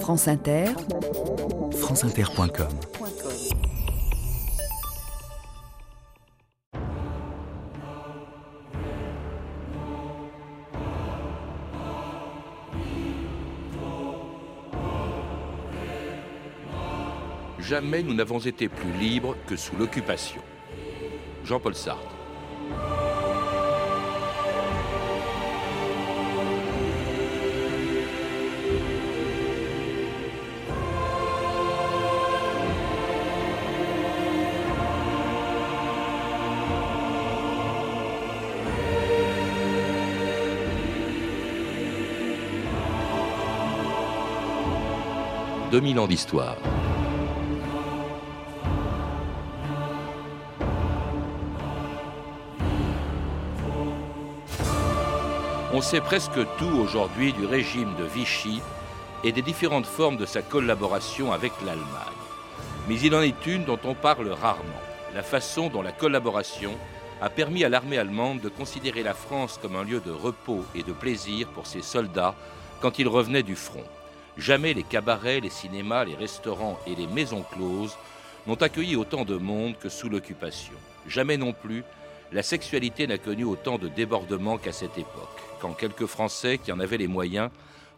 France Inter, franceinter.com Jamais nous n'avons été plus libres que sous l'occupation. Jean-Paul Sartre. « 2000 ans d'histoire. On sait presque tout aujourd'hui du régime de Vichy et des différentes formes de sa collaboration avec l'Allemagne. Mais il en est une dont on parle rarement, la façon dont la collaboration a permis à l'armée allemande de considérer la France comme un lieu de repos et de plaisir pour ses soldats quand ils revenaient du front. Jamais les cabarets, les cinémas, les restaurants et les maisons closes n'ont accueilli autant de monde que sous l'occupation. Jamais non plus la sexualité n'a connu autant de débordements qu'à cette époque, quand quelques Français qui en avaient les moyens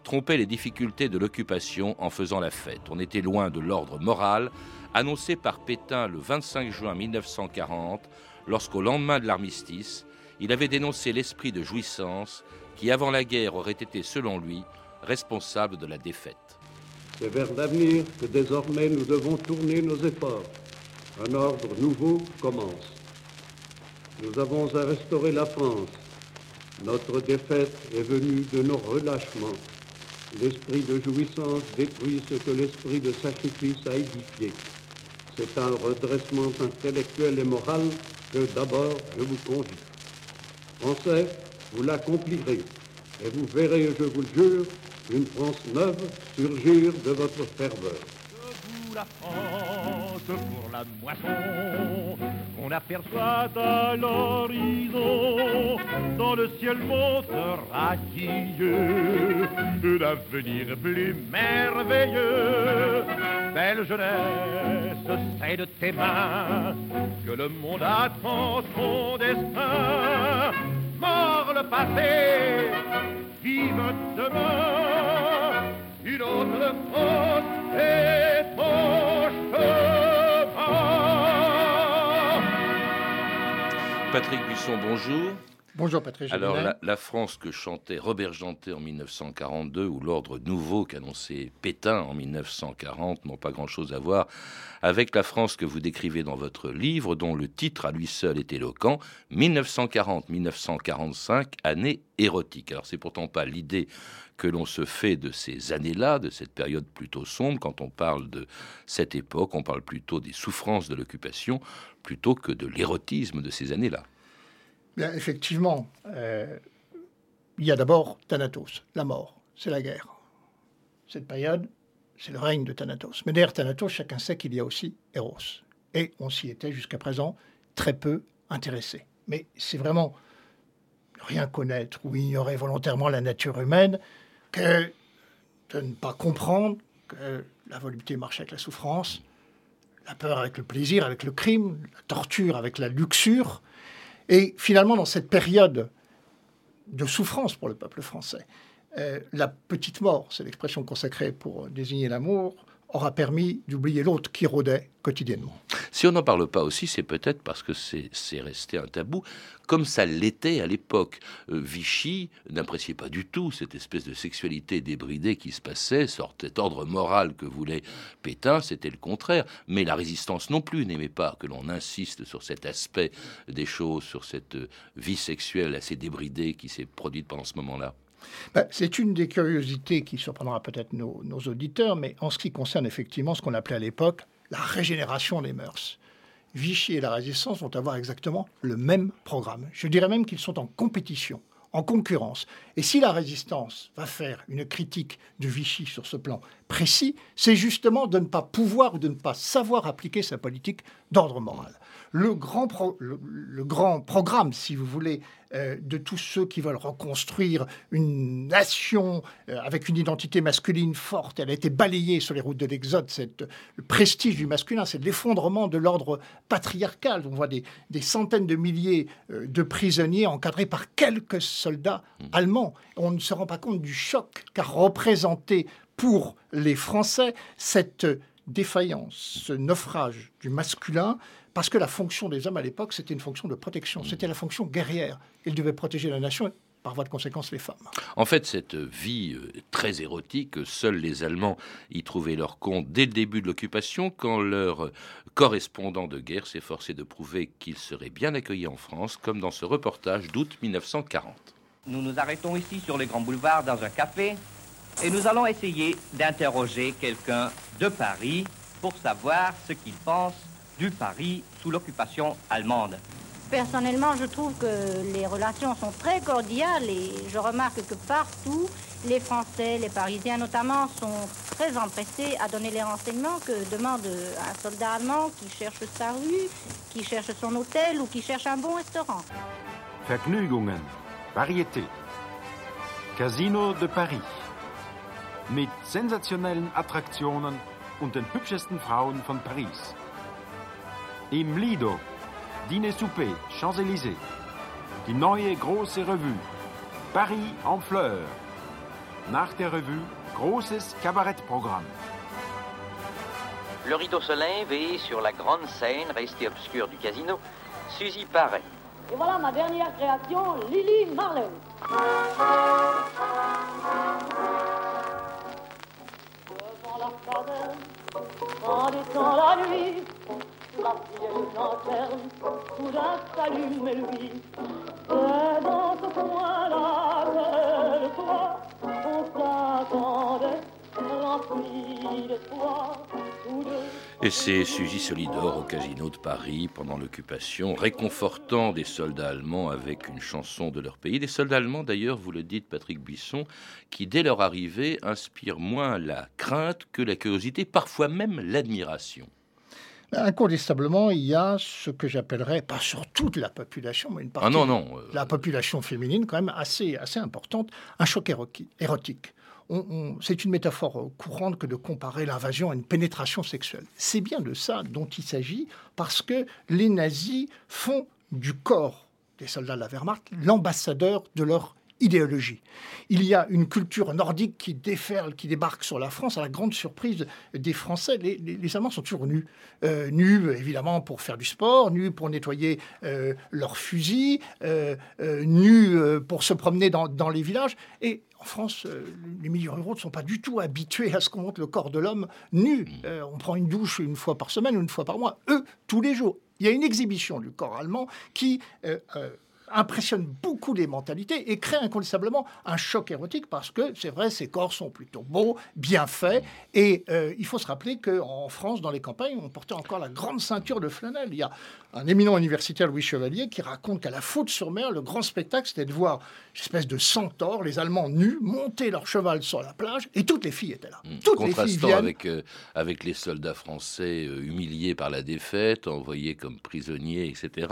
trompaient les difficultés de l'occupation en faisant la fête. On était loin de l'ordre moral annoncé par Pétain le 25 juin 1940, lorsqu'au lendemain de l'armistice, il avait dénoncé l'esprit de jouissance qui, avant la guerre, aurait été, selon lui, responsable de la défaite. C'est vers l'avenir que désormais nous devons tourner nos efforts. Un ordre nouveau commence. Nous avons à restaurer la France. Notre défaite est venue de nos relâchements. L'esprit de jouissance détruit ce que l'esprit de sacrifice a édifié. C'est un redressement intellectuel et moral que d'abord je vous convie. Français, vous l'accomplirez et vous verrez, je vous le jure, une France neuve surgir de votre ferveur. la France pour la moisson on aperçoit à l'horizon, dans le ciel monte radieux, l'avenir plus merveilleux. Belle jeunesse, c'est de tes mains que le monde attend son destin. Mort le passé, vive demain, une autre France est ton Patrick Buisson, bonjour. Bonjour Patrick. Alors la, France que chantait Robert Janté en 1942 ou l'ordre nouveau qu'annonçait Pétain en 1940 n'ont pas grand-chose à voir avec la France que vous décrivez dans votre livre dont le titre à lui seul est éloquent 1940-1945 année érotique. Alors c'est pourtant pas l'idée que l'on se fait de ces années-là, de cette période plutôt sombre. Quand on parle de cette époque, on parle plutôt des souffrances de l'occupation plutôt que de l'érotisme de ces années-là. Bien, effectivement, euh, il y a d'abord Thanatos, la mort, c'est la guerre. Cette période, c'est le règne de Thanatos. Mais derrière Thanatos, chacun sait qu'il y a aussi Eros. Et on s'y était jusqu'à présent très peu intéressé. Mais c'est vraiment rien connaître ou ignorer volontairement la nature humaine que de ne pas comprendre que la volupté marche avec la souffrance, la peur avec le plaisir, avec le crime, la torture avec la luxure. Et finalement, dans cette période de souffrance pour le peuple français, euh, la petite mort, c'est l'expression consacrée pour désigner l'amour, aura permis d'oublier l'autre qui rôdait quotidiennement. Si on n'en parle pas aussi, c'est peut-être parce que c'est resté un tabou, comme ça l'était à l'époque. Euh, Vichy n'appréciait pas du tout cette espèce de sexualité débridée qui se passait, sortait ordre moral que voulait Pétain, c'était le contraire. Mais la résistance non plus n'aimait pas que l'on insiste sur cet aspect des choses, sur cette vie sexuelle assez débridée qui s'est produite pendant ce moment-là. Ben, c'est une des curiosités qui surprendra peut-être nos, auditeurs, mais en ce qui concerne effectivement ce qu'on appelait à l'époque la régénération des mœurs. Vichy et la résistance vont avoir exactement le même programme. Je dirais même qu'ils sont en compétition, en concurrence. Et si la résistance va faire une critique de Vichy sur ce plan précis, c'est justement de ne pas pouvoir ou de ne pas savoir appliquer sa politique d'ordre moral. Le grand, le, grand programme, si vous voulez, euh, de tous ceux qui veulent reconstruire une nation euh, avec une identité masculine forte. Elle a été balayée sur les routes de l'Exode. Le prestige du masculin, c'est l'effondrement de l'ordre patriarcal. On voit des, centaines de milliers euh, de prisonniers encadrés par quelques soldats mmh. allemands. On ne se rend pas compte du choc qu'a représenté pour les Français cette défaillance, ce naufrage du masculin, parce que la fonction des hommes à l'époque, c'était une fonction de protection, c'était la fonction guerrière. Ils devaient protéger la nation par voie de conséquence les femmes. En fait, cette vie euh, très érotique, seuls les Allemands y trouvaient leur compte dès le début de l'occupation, quand leur correspondant de guerre s'efforçait de prouver qu'ils seraient bien accueillis en France, comme dans ce reportage d'août 1940. Nous nous arrêtons ici sur les grands boulevards dans un café et nous allons essayer d'interroger quelqu'un de Paris pour savoir ce qu'il pense du Paris sous l'occupation allemande. Personnellement, je trouve que les relations sont très cordiales et je remarque que partout, les Français, les Parisiens notamment, sont très empressés à donner les renseignements que demande un soldat allemand qui cherche sa rue, qui cherche son hôtel ou qui cherche un bon restaurant. Vergnügungen, variété, Casino de Paris, mit sensationellen Attraktionen und den hübschesten Frauen von Paris. Im Lido, Dîner Souper, Champs-Élysées. Die neue große Revue, Paris en fleurs. Nach der Revue, großes Kabarettprogramm. Le rideau se lève et sur la grande scène restée obscure du casino, Suzy paraît. Et voilà ma dernière création, Lily Marley. Devant la faveur, en étant la nuit, Et c'est Suzy Solidor au Casino de Paris pendant l'occupation, réconfortant des soldats allemands avec une chanson de leur pays. Des soldats allemands, d'ailleurs, vous le dites, Patrick Buisson, qui dès leur arrivée inspirent moins la crainte que la curiosité, parfois même l'admiration. Incontestablement, il y a ce que j'appellerais, pas sur toute la population, mais une partie ah non, non, de la population féminine quand même assez, assez importante, un choc érotique c'est une métaphore courante que de comparer l'invasion à une pénétration sexuelle. C'est bien de ça dont il s'agit, parce que les nazis font du corps des soldats de la Wehrmacht l'ambassadeur de leur idéologie. Il y a une culture nordique qui déferle, qui débarque sur la France, à la grande surprise des Français. Les, Allemands sont toujours nus. Euh, nus, évidemment, pour faire du sport, nus pour nettoyer euh, leurs fusils, euh, nus pour se promener dans, les villages. Et en France, les milieux ruraux ne sont pas du tout habitués à ce qu'on montre le corps de l'homme nu. on prend une douche une fois par semaine une fois par mois. Eux, tous les jours. Il y a une exhibition du corps allemand qui impressionne beaucoup les mentalités et crée incontestablement un choc érotique parce que c'est vrai, ces corps sont plutôt beaux, bien faits. Et euh, il faut se rappeler qu'en France, dans les campagnes, on portait encore la grande ceinture de flanelle. Il y a un éminent universitaire, Louis Chevalier, qui raconte qu'à la Faute-sur-Mer, le grand spectacle, c'était de voir une espèce de centaure, les Allemands nus, monter leur cheval sur la plage et toutes les filles étaient là. Mmh. Toutes Contrastant les filles avec, euh, avec les soldats français euh, humiliés par la défaite, envoyés comme prisonniers, etc.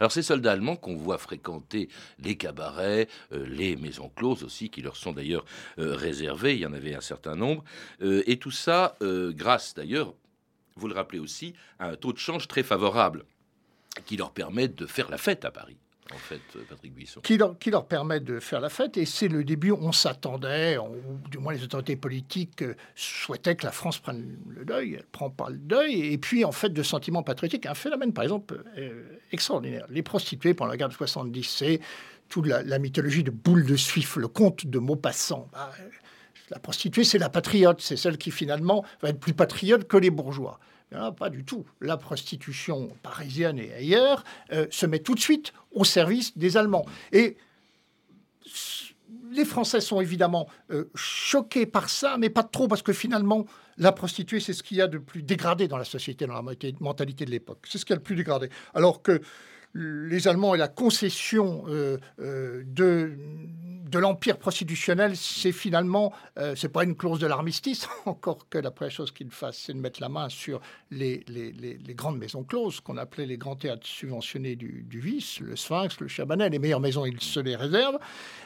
Alors ces soldats allemands qu'on voit fréquenter les cabarets, euh, les maisons closes aussi, qui leur sont d'ailleurs réservées. Il y en avait un certain nombre. Et tout ça, grâce d'ailleurs, vous le rappelez aussi, à un taux de change très favorable qui leur permet de faire la fête à Paris en fait, Patrick Buisson. Qui leur, qui permet de faire la fête. Et c'est le début, on s'attendait, ou du moins les autorités politiques euh, souhaitaient que la France prenne le deuil. Elle ne prend pas le deuil. Et puis, en fait, de sentiments patriotiques, un phénomène, par exemple, euh, extraordinaire. Les prostituées pendant la guerre de 70, c'est toute la, mythologie de Boule de Suif, le conte de Maupassant. Bah, la prostituée, c'est la patriote, c'est celle qui finalement va être plus patriote que les bourgeois pas du tout. La prostitution parisienne et ailleurs euh, se met tout de suite au service des Allemands. Et les Français sont évidemment euh, choqués par ça, mais pas trop, parce que finalement, la prostituée, c'est ce qu'il y a de plus dégradé dans la société, dans la mentalité de l'époque. C'est ce qu'il y a le plus dégradé. Alors que les Allemands et la concession euh, euh, de, l'empire prostitutionnel, c'est finalement, euh, c'est pas une clause de l'armistice, encore que la première chose qu'ils fassent, c'est de mettre la main sur les, grandes maisons closes, qu'on appelait les grands théâtres subventionnés du, vice, le Sphinx, le Chabanais, les meilleures maisons, ils se les réservent.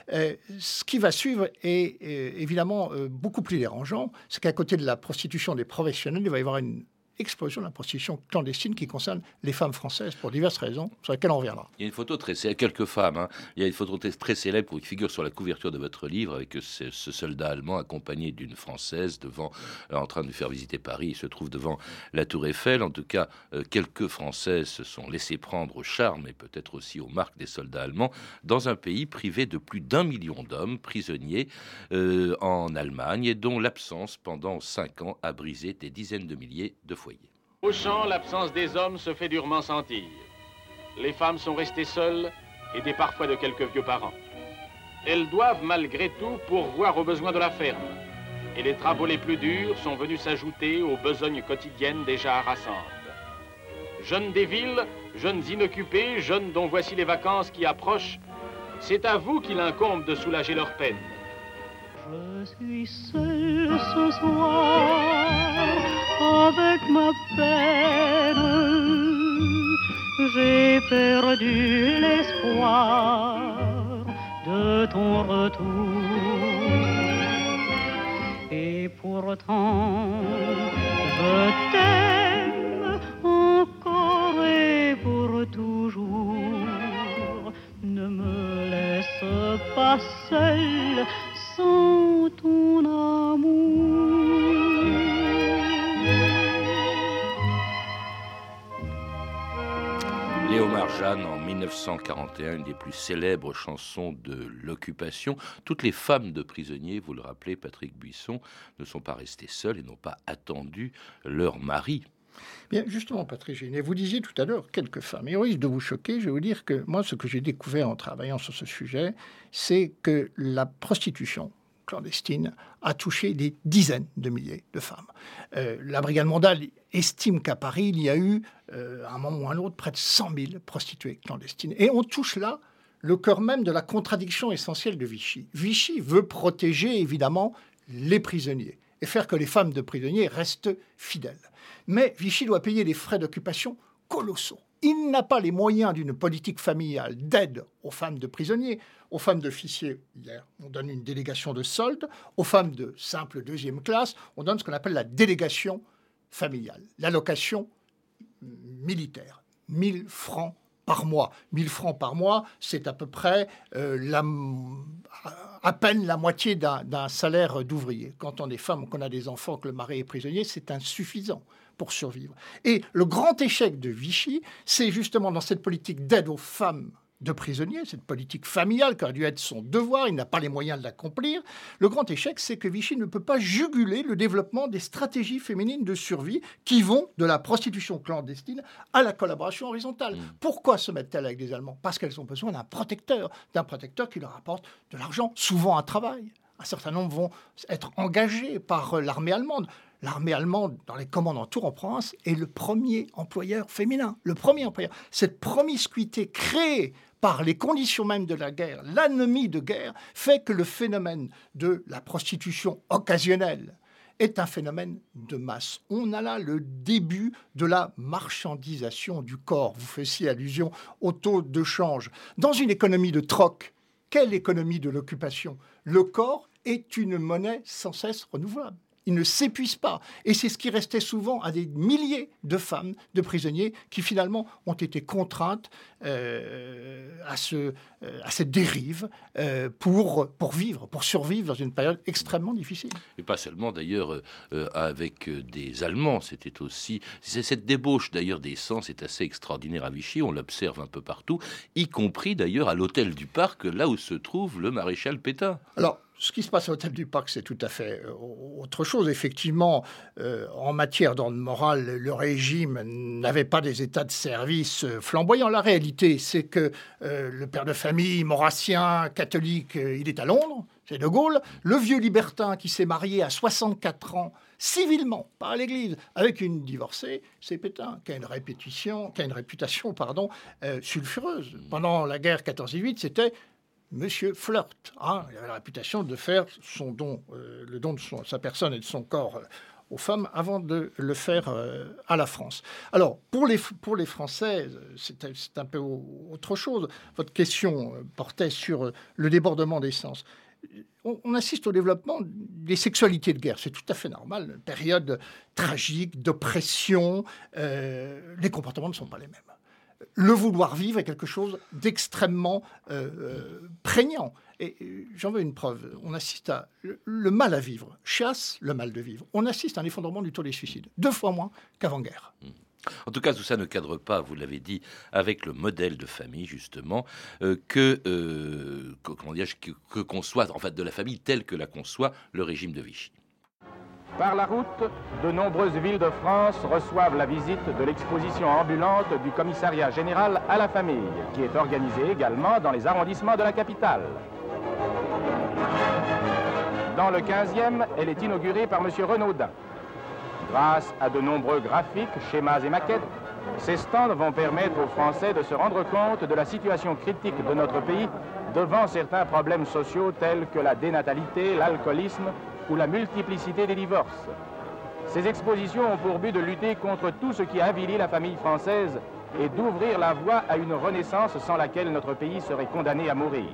ce qui va suivre est évidemment beaucoup plus dérangeant, c'est qu'à côté de la prostitution des professionnels, il va y avoir une explosion de la prostitution clandestine qui concerne les femmes françaises pour diverses raisons, sur lesquelles on reviendra. Il y a une photo très célèbre, quelques femmes, hein. il y a une photo très célèbre qui figure sur la couverture de votre livre avec ce, soldat allemand accompagné d'une française devant, euh, en train de faire visiter Paris. Il se trouve devant la Tour Eiffel. En tout cas, euh, quelques Françaises se sont laissées prendre au charme et peut-être aussi aux marques des soldats allemands dans un pays privé de plus d'un million d'hommes prisonniers euh, en Allemagne et dont l'absence pendant cinq ans a brisé des dizaines de milliers de foyers. Au champ, l'absence des hommes se fait durement sentir. Les femmes sont restées seules, aidées parfois de quelques vieux parents. Elles doivent malgré tout pourvoir aux besoins de la ferme. Et les travaux les plus durs sont venus s'ajouter aux besognes quotidiennes déjà harassantes. Jeunes des villes, jeunes inoccupés, jeunes dont voici les vacances qui approchent, c'est à vous qu'il incombe de soulager leurs peines. Je suis seule ce soir avec ma peine. J'ai perdu l'espoir de ton retour. Et pourtant, je t'aime encore et pour toujours. Ne me laisse pas seule sans ton amour. Jeanne en 1941, une des plus célèbres chansons de l'occupation. Toutes les femmes de prisonniers, vous le rappelez, Patrick Buisson, ne sont pas restées seules et n'ont pas attendu leur mari. Bien, justement, Patrick Génier, vous disiez tout à l'heure quelques femmes. Et au risque de vous choquer, je vais vous dire que moi, ce que j'ai découvert en travaillant sur ce sujet, c'est que la prostitution clandestine a touché des dizaines de milliers de femmes. Euh, la Brigade mondiale estime qu'à Paris, il y a eu, euh, à un moment ou à un autre, près de 100 000 prostituées clandestines. Et on touche là le cœur même de la contradiction essentielle de Vichy. Vichy veut protéger, évidemment, les prisonniers et faire que les femmes de prisonniers restent fidèles. Mais Vichy doit payer des frais d'occupation colossaux. Il n'a pas les moyens d'une politique familiale d'aide aux femmes de prisonniers, aux femmes d'officiers. On donne une délégation de solde. Aux femmes de simple deuxième classe, on donne ce qu'on appelle la délégation familiale, l'allocation militaire. 1000 francs par mois. 1000 francs par mois, c'est à peu près euh, la, à peine la moitié d'un salaire d'ouvrier. Quand on est femme, qu'on a des enfants, que le mari est prisonnier, c'est insuffisant pour survivre. Et le grand échec de Vichy, c'est justement dans cette politique d'aide aux femmes de prisonniers, cette politique familiale qui aurait dû être son devoir, il n'a pas les moyens de l'accomplir. Le grand échec, c'est que Vichy ne peut pas juguler le développement des stratégies féminines de survie qui vont de la prostitution clandestine à la collaboration horizontale. Mm. Pourquoi se mettent-elles avec des Allemands? Parce qu'elles ont besoin d'un protecteur, d'un protecteur qui leur apporte de l'argent, souvent un travail. Un certain nombre vont être engagés par l'armée allemande l'armée allemande, dans les commandes en Tour en provence est le premier employeur féminin. Le premier employeur. Cette promiscuité créée par les conditions même de la guerre, l'ennemi de guerre, fait que le phénomène de la prostitution occasionnelle est un phénomène de masse. On a là le début de la marchandisation du corps. Vous faisiez allusion au taux de change. Dans une économie de troc, quelle économie de l'occupation? Le corps est une monnaie sans cesse renouvelable il ne s'épuise pas. Et c'est ce qui restait souvent à des milliers de femmes, de prisonniers, qui finalement ont été contraintes euh, à, ce, euh, à cette dérive euh, pour, pour vivre, pour survivre dans une période extrêmement difficile. Et pas seulement d'ailleurs avec des Allemands, c'était aussi... Cette débauche d'ailleurs des sangs c'est assez extraordinaire à Vichy, on l'observe un peu partout, y compris d'ailleurs à l'hôtel du Parc, là où se trouve le maréchal Pétain. Alors, ce qui se passe à l'hôtel du Parc, c'est tout à fait euh, autre chose. Effectivement, euh, en matière d'ordre moral, le régime n'avait pas des états de service euh, flamboyants. La réalité, c'est que le père de famille maurassien, catholique, il est à Londres. c'est De Gaulle, le vieux libertin qui s'est marié à 64 ans, civilement, pas à l'église, avec une divorcée, c'est Pétain, qui a une, répétition, qui a une réputation pardon, sulfureuse. Pendant la guerre 14-18, c'était Monsieur Flirt. Hein. il avait la réputation de faire son don, euh, le don de sa personne et de son corps euh, aux femmes avant de le faire euh, à la France. Alors, pour les, pour les Français, c'est un peu autre chose. Votre question portait sur le débordement des sens. On, assiste au développement des sexualités de guerre. C'est tout à fait normal. Une période tragique, d'oppression. les comportements ne sont pas les mêmes le vouloir vivre est quelque chose d'extrêmement euh, euh, prégnant. Et j'en veux une preuve. On assiste à le, mal à vivre, chasse le mal de vivre. On assiste à un effondrement du taux des suicides, deux fois moins qu'avant-guerre. En tout cas, tout ça ne cadre pas, vous l'avez dit, avec le modèle de famille, justement, euh, que, que, que conçoit, en fait, de la famille telle que la conçoit le régime de Vichy. Par la route, de nombreuses villes de France reçoivent la visite de l'exposition ambulante du commissariat général à la famille, qui est organisée également dans les arrondissements de la capitale. Dans le 15e, elle est inaugurée par M. Renaudin. Grâce à de nombreux graphiques, schémas et maquettes, ces stands vont permettre aux Français de se rendre compte de la situation critique de notre pays devant certains problèmes sociaux tels que la dénatalité, l'alcoolisme ou la multiplicité des divorces. Ces expositions ont pour but de lutter contre tout ce qui avilit la famille française et d'ouvrir la voie à une renaissance sans laquelle notre pays serait condamné à mourir.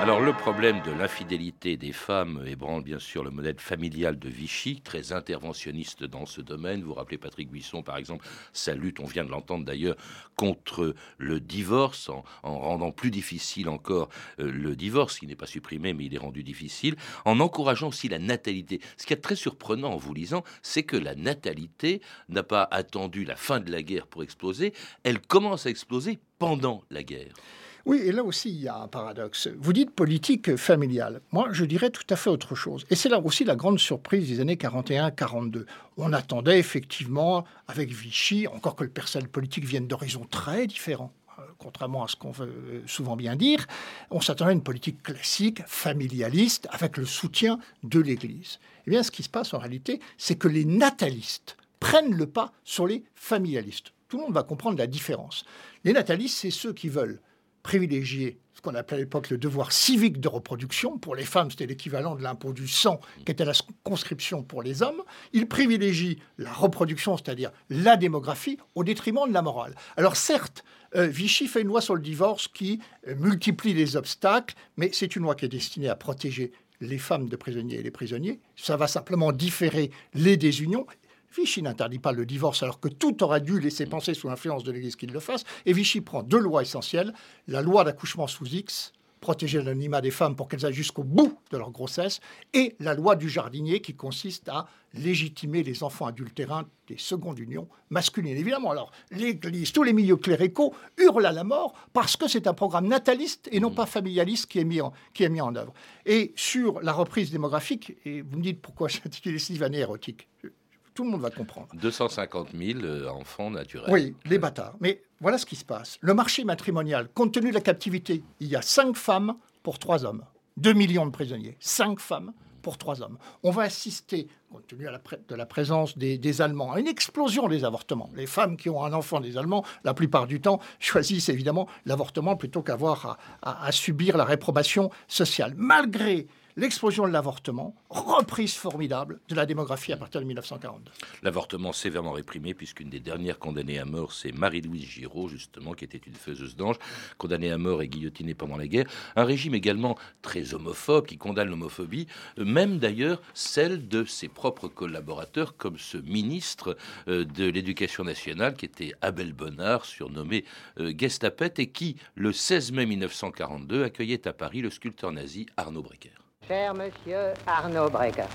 Alors le problème de l'infidélité des femmes ébranle bien sûr le modèle familial de Vichy, très interventionniste dans ce domaine. Vous rappelez Patrick Buisson par exemple, sa lutte, on vient de l'entendre d'ailleurs, contre le divorce, en, rendant plus difficile encore euh, le divorce, qui n'est pas supprimé mais il est rendu difficile, en encourageant aussi la natalité. Ce qui est très surprenant en vous lisant, c'est que la natalité n'a pas attendu la fin de la guerre pour exploser, elle commence à exploser pendant la guerre. Oui, et là aussi, il y a un paradoxe. Vous dites politique familiale. Moi, je dirais tout à fait autre chose. Et c'est là aussi la grande surprise des années 41-42. On attendait effectivement, avec Vichy, encore que le personnel politique vienne d'horizons très différents, euh, contrairement à ce qu'on veut euh, souvent bien dire, on s'attendait à une politique classique, familialiste, avec le soutien de l'Église. Eh bien, ce qui se passe en réalité, c'est que les natalistes prennent le pas sur les familialistes. Tout le monde va comprendre la différence. Les natalistes, c'est ceux qui veulent privilégier ce qu'on appelait à l'époque le devoir civique de reproduction. Pour les femmes, c'était l'équivalent de l'impôt du sang, qui était la conscription pour les hommes. Ils privilégient la reproduction, c'est-à-dire la démographie, au détriment de la morale. Alors certes, euh, Vichy fait une loi sur le divorce qui euh, multiplie les obstacles, mais c'est une loi qui est destinée à protéger les femmes de prisonniers et les prisonniers. Ça va simplement différer les désunions Vichy n'interdit pas le divorce alors que tout aurait dû laisser penser sous l'influence de l'Église qu'il le fasse. Et Vichy prend deux lois essentielles. La loi d'accouchement sous X, protéger l'anonymat des femmes pour qu'elles aillent jusqu'au bout de leur grossesse, et la loi du jardinier qui consiste à légitimer les enfants adultérins des secondes unions masculines. Évidemment, alors l'Église, tous les milieux cléricaux hurlent à la mort parce que c'est un programme nataliste et non pas familialiste qui est mis en, qui est mis en œuvre. Et sur la reprise démographique, et vous me dites pourquoi j'intitule ici année érotique tout le monde va comprendre. 250 000 euh, enfants naturels. Oui, les bâtards. Mais voilà ce qui se passe. Le marché matrimonial, compte tenu de la captivité, il y a 5 femmes pour 3 hommes. 2 millions de prisonniers. 5 femmes pour 3 hommes. On va assister, compte tenu de la présence des, Allemands, à une explosion des avortements. Les femmes qui ont un enfant des Allemands, la plupart du temps, choisissent évidemment l'avortement plutôt qu'avoir à subir la réprobation sociale. Malgré l'explosion de l'avortement, reprise formidable de la démographie à partir de 1942. L'avortement sévèrement réprimé, puisqu'une des dernières condamnées à mort, c'est Marie-Louise Giraud, justement, qui était une faiseuse d'ange, condamnée à mort et guillotinée pendant la guerre. Un régime également très homophobe, qui condamne l'homophobie, même d'ailleurs celle de ses propres collaborateurs, comme ce ministre euh, de l'Éducation nationale, qui était Abel Bonnard, surnommé euh, Gestapet, et qui, le 16 mai 1942, accueillait à Paris le sculpteur nazi Arnaud Brecker. Cher monsieur Arnaud Brecker,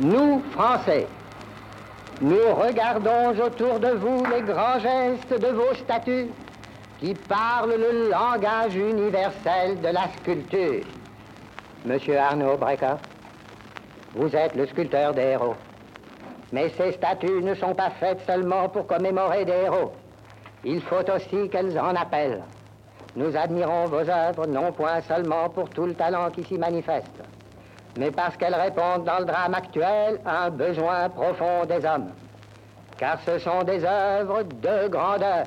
nous, Français, nous regardons autour de vous les grands gestes de vos statues qui parlent le langage universel de la sculpture. Monsieur Arnaud Brecker, vous êtes le sculpteur des héros. Mais ces statues ne sont pas faites seulement pour commémorer des héros. Il faut aussi qu'elles en appellent. Nous admirons vos œuvres non point seulement pour tout le talent qui s'y manifeste, mais parce qu'elles répondent dans le drame actuel à un besoin profond des hommes. Car ce sont des œuvres de grandeur.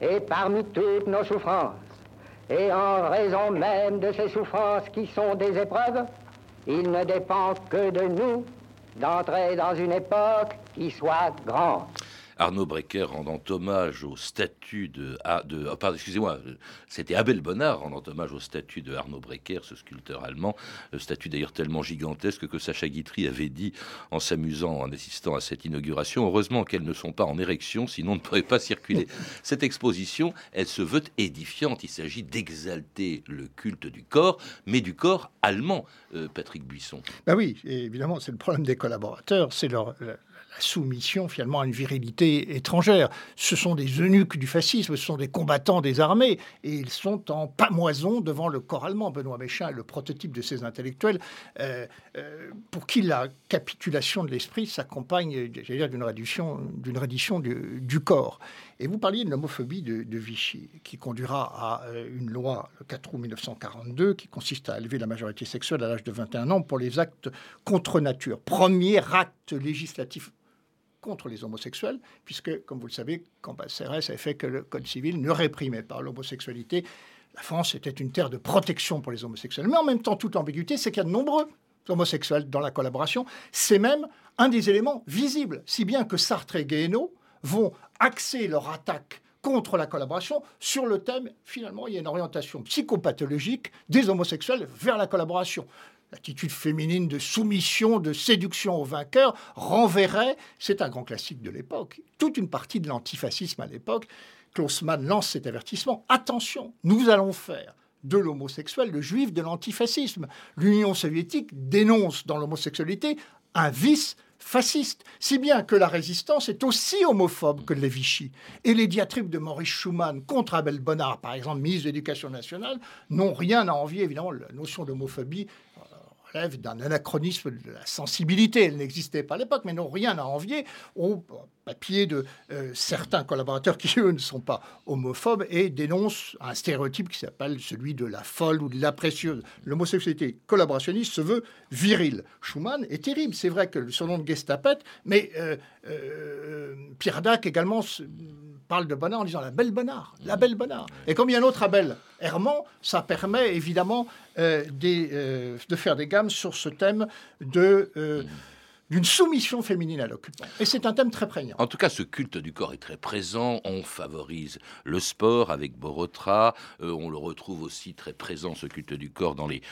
Et parmi toutes nos souffrances, et en raison même de ces souffrances qui sont des épreuves, il ne dépend que de nous d'entrer dans une époque qui soit grande. Arnaud Brecker rendant hommage au statut de, ah, de ah, pardon, excusez-moi, c'était Abel Bonnard rendant hommage au statut de Arnaud Brecker, ce sculpteur allemand, le statut d'ailleurs tellement gigantesque que Sacha Guitry avait dit en s'amusant en assistant à cette inauguration, heureusement qu'elles ne sont pas en érection, sinon on ne pourrait pas circuler. Cette exposition, elle se veut édifiante, il s'agit d'exalter le culte du corps, mais du corps allemand, euh, Patrick Buisson. Ben oui, évidemment, c'est le problème des collaborateurs, c'est leur, la soumission finalement à une virilité étrangère. Ce sont des eunuques du fascisme, ce sont des combattants des armées, et ils sont en pamoison devant le corps allemand. Benoît Méchin est le prototype de ces intellectuels euh, euh, pour qui la capitulation de l'esprit s'accompagne d'une reddition, d'une reddition du, du, corps. Et vous parliez de l'homophobie de, de, Vichy, qui conduira à euh, une loi le 4 août 1942 qui consiste à élever la majorité sexuelle à l'âge de 21 ans pour les actes contre nature. Premier acte législatif contre les homosexuels, puisque, comme vous le savez, CRS avait fait que le Code civil ne réprimait pas l'homosexualité, la France était une terre de protection pour les homosexuels. Mais en même temps, toute ambiguïté, c'est qu'il y a de nombreux homosexuels dans la collaboration. C'est même un des éléments visibles, si bien que Sartre et Guéhenno vont axer leur attaque contre la collaboration sur le thème, finalement, il y a une orientation psychopathologique des homosexuels vers la collaboration l'attitude féminine de soumission, de séduction au vainqueur, renverrait, c'est un grand classique de l'époque, toute une partie de l'antifascisme à l'époque. Klaus Mann lance cet avertissement. Attention, nous allons faire de l'homosexuel le juif de l'antifascisme. L'Union soviétique dénonce dans l'homosexualité un vice fasciste, si bien que la résistance est aussi homophobe que les Vichy. Et les diatribes de Maurice Schumann contre Abel Bonnard, par exemple, ministre de l'Éducation nationale, n'ont rien à envier, évidemment, la notion d'homophobie relève d'un anachronisme de la sensibilité. Elle n'existait pas à l'époque, mais n'ont rien à envier au papier de euh, certains collaborateurs qui, eux, ne sont pas homophobes et dénoncent un stéréotype qui s'appelle celui de la folle ou de la précieuse. L'homosexualité collaborationniste se veut virile. Schumann est terrible. C'est vrai que son nom de Gestapette, mais euh, euh, Pierre Dac également parle de Bonnard en disant la belle Bonnard, la belle Bonnard. Et comme il y a un autre Abel Herman, ça permet évidemment de faire des sur ce thème de d'une soumission féminine à l'occupant. Et c'est un thème très prégnant. En tout cas, ce culte du corps est très présent. On favorise le sport avec Borotra. Euh, on le retrouve aussi très présent, ce culte du corps, dans les,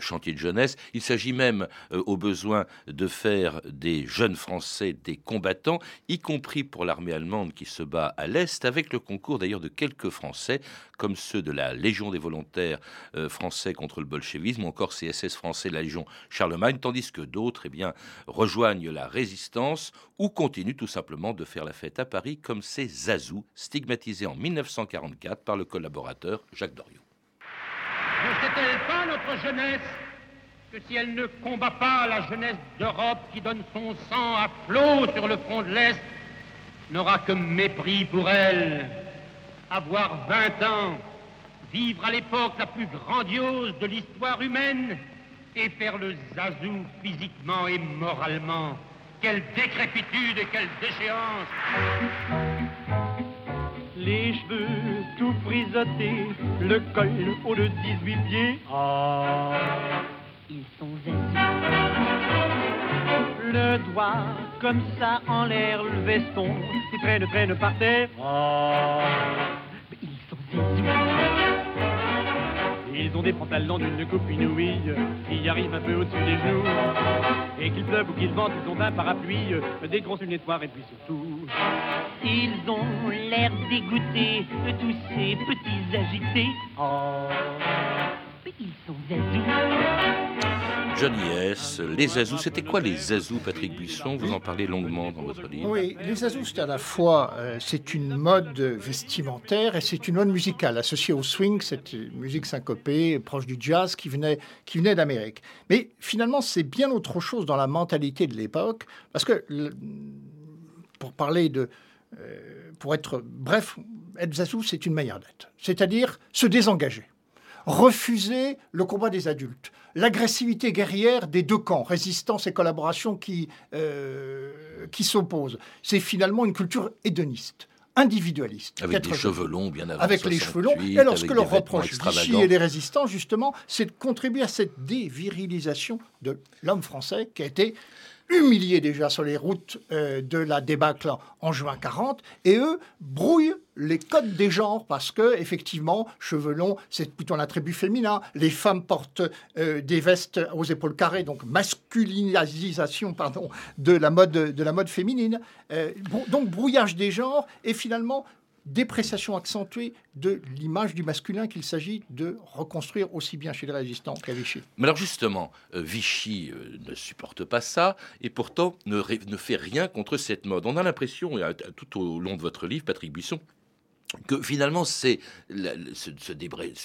chantiers de jeunesse. Il s'agit même, euh, au besoin, de faire des jeunes Français des combattants, y compris pour l'armée allemande qui se bat à l'Est, avec le concours d'ailleurs de quelques Français, comme ceux de la Légion des volontaires euh, français contre le bolchevisme, ou encore CSS français, la Légion Charlemagne, tandis que d'autres, eh bien, rejoignent la résistance ou continuent tout simplement de faire la fête à Paris comme ces Zazou, stigmatisés en 1944 par le collaborateur Jacques Doriot. Ne sait-elle pas notre jeunesse que si elle ne combat pas la jeunesse d'Europe qui donne son sang à flot sur le front de l'Est, n'aura que mépris pour elle Avoir 20 ans, vivre à l'époque la plus grandiose de l'histoire humaine et faire le zazou physiquement et moralement. Quelle décrépitude et quelle déchéance Les cheveux tout frisottés, le col haut de 18 pieds. Ah, ils sont Le doigt comme ça en l'air, le veston qui traîne, traîne par terre. Ah, ils ont des pantalons d'une coupe inouïe qui arrivent un peu au-dessus des genoux. Et qu'il pleuve ou qu'il vente, ils ont un parapluie, des grosses lunettes noires et puis surtout. Ils ont l'air dégoûtés de tous ces petits agités. Oh, mais ils sont Johnny S, les Azous. C'était quoi les Azous, Patrick Buisson? Vous en parlez longuement dans votre livre. Oui, les Azous, c'est à la fois euh, c'est une mode vestimentaire et c'est une mode musicale associée au swing, cette musique syncopée proche du jazz qui venait, qui venait d'Amérique. Mais finalement, c'est bien autre chose dans la mentalité de l'époque, parce que pour parler de pour être bref, Elzazou, c'est une manière d'être. C'est-à-dire se désengager, refuser le combat des adultes, l'agressivité guerrière des deux camps, résistance et collaboration qui, qui s'opposent. C'est finalement une culture hédoniste individualiste. Avec des cheveux longs, bien avant Avec les cheveux longs. Et lorsque leur reproche Vichy et les résistants, justement, c'est de contribuer à cette dévirilisation de l'homme français qui a été humiliés déjà sur les routes euh, de la débâcle en juin 40, et eux brouillent les codes des genres parce que effectivement cheveux longs c'est plutôt un attribut féminin. Les femmes portent euh, des vestes aux épaules carrées donc masculinisation pardon de la mode de la mode féminine. Euh, donc brouillage des genres et finalement dépréciation accentuée de l'image du masculin qu'il s'agit de reconstruire aussi bien chez les résistants qu'à Vichy. Mais alors justement, euh, Vichy euh, ne supporte pas ça et pourtant ne, ne, fait rien contre cette mode. On a l'impression, tout au long de votre livre, Patrick Buisson, que finalement c'est ce, ce,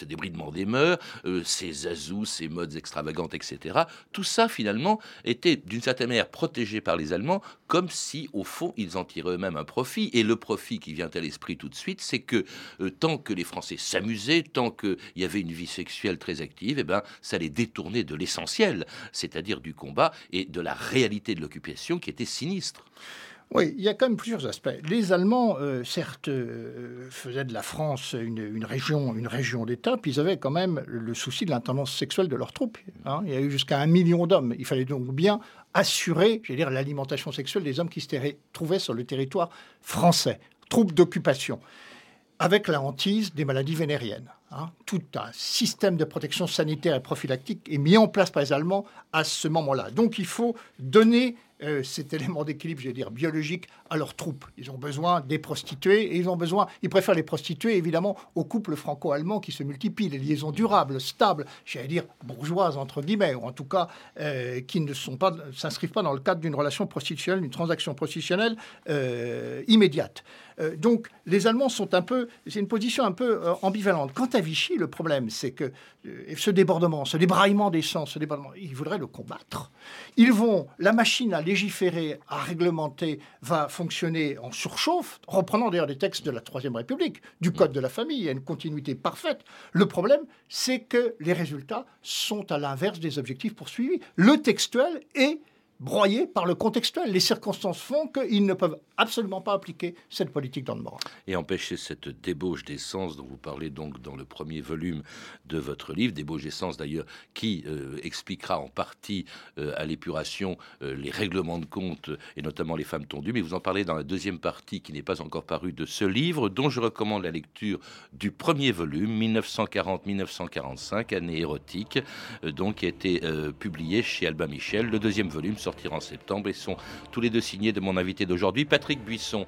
débridement des mœurs, euh, ces azous, ces modes extravagantes, etc. Tout ça finalement était d'une certaine manière protégé par les Allemands, comme si au fond ils en tiraient eux-mêmes un profit. Et le profit qui vient à l'esprit tout de suite, c'est que euh, tant que les Français s'amusaient, tant qu'il y avait une vie sexuelle très active, eh ben ça les détournait de l'essentiel, c'est-à-dire du combat et de la réalité de l'occupation qui était sinistre. Oui, il y a quand même plusieurs aspects. Les Allemands, euh, certes, euh, faisaient de la France une, région, une région d'État, puis ils avaient quand même le souci de l'intendance sexuelle de leurs troupes. Hein. Il y a eu jusqu'à un million d'hommes. Il fallait donc bien assurer, je dire, l'alimentation sexuelle des hommes qui se trouvaient sur le territoire français, troupes d'occupation, avec la hantise des maladies vénériennes. Hein. Tout un système de protection sanitaire et prophylactique est mis en place par les Allemands à ce moment-là. Donc il faut donner euh, cet élément d'équilibre, je vais dire, biologique à leurs troupes. Ils ont besoin des prostituées et ils ont besoin, ils préfèrent les prostituées évidemment aux couples franco-allemands qui se multiplient, les liaisons durables, stables, j'allais dire bourgeoises entre guillemets, ou en tout cas euh, qui ne s'inscrivent pas dans le cadre d'une relation prostitutionnelle, d'une transaction prostitutionnelle euh, immédiate. Donc les Allemands sont un peu, c'est une position un peu ambivalente. Quant à Vichy, le problème, c'est que ce débordement, ce débraillement des sens, ce débordement, ils voudraient le combattre. Ils vont, la machine à légiférer, à réglementer, va fonctionner en surchauffe, reprenant d'ailleurs des textes de la Troisième République, du Code de la famille, il y a une continuité parfaite. Le problème, c'est que les résultats sont à l'inverse des objectifs poursuivis. Le textuel est broyés par le contextuel. Les circonstances font qu'ils ne peuvent absolument pas appliquer cette politique dans le moral. Et empêcher cette débauche d'essence dont vous parlez donc dans le premier volume de votre livre, débauche d'essence d'ailleurs qui euh, expliquera en partie euh, à l'épuration euh, les règlements de compte et notamment les femmes tondues. Mais vous en parlez dans la deuxième partie qui n'est pas encore parue de ce livre, dont je recommande la lecture du premier volume, 1940-1945, année érotique, donc qui a été publié chez Albin Michel. Le deuxième volume sortir en septembre et sont tous les deux signés de mon invité d'aujourd'hui, Patrick Buisson.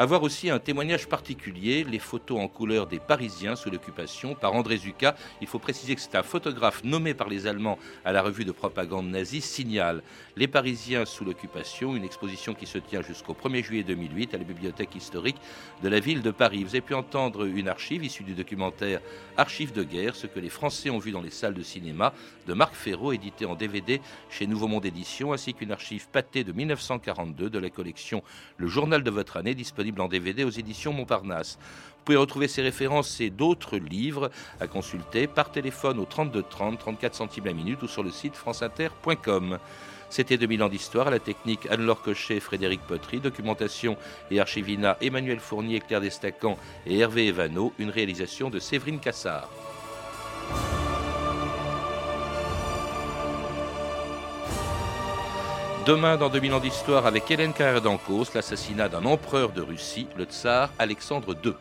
Avoir aussi un témoignage particulier, les photos en couleur des Parisiens sous l'occupation par André Zucca. Il faut préciser que c'est un photographe nommé par les Allemands à la revue de propagande nazie, signale Les Parisiens sous l'occupation, une exposition qui se tient jusqu'au 1er juillet 2008 à la bibliothèque historique de la ville de Paris. Vous avez pu entendre une archive issue du documentaire Archives de guerre, ce que les Français ont vu dans les salles de cinéma de Marc Ferraud, édité en DVD chez Nouveau Monde Édition, ainsi qu'une archive pâtée de 1942 de la collection Le Journal de votre année, disponible en DVD aux éditions Montparnasse. Vous pouvez retrouver ces références et d'autres livres à consulter par téléphone au 32 30, 34 centimes la minute ou sur le site franceinter.com. C'était 2000 ans d'histoire la technique Anne-Laure Cochet, Frédéric Potry, documentation et archivina Emmanuel Fournier, Claire Destacan et Hervé Evano, une réalisation de Séverine Cassard. Demain, dans 2000 ans d'histoire, avec Hélène Carrère d'Ancos, l'assassinat d'un empereur de Russie, le tsar Alexandre II.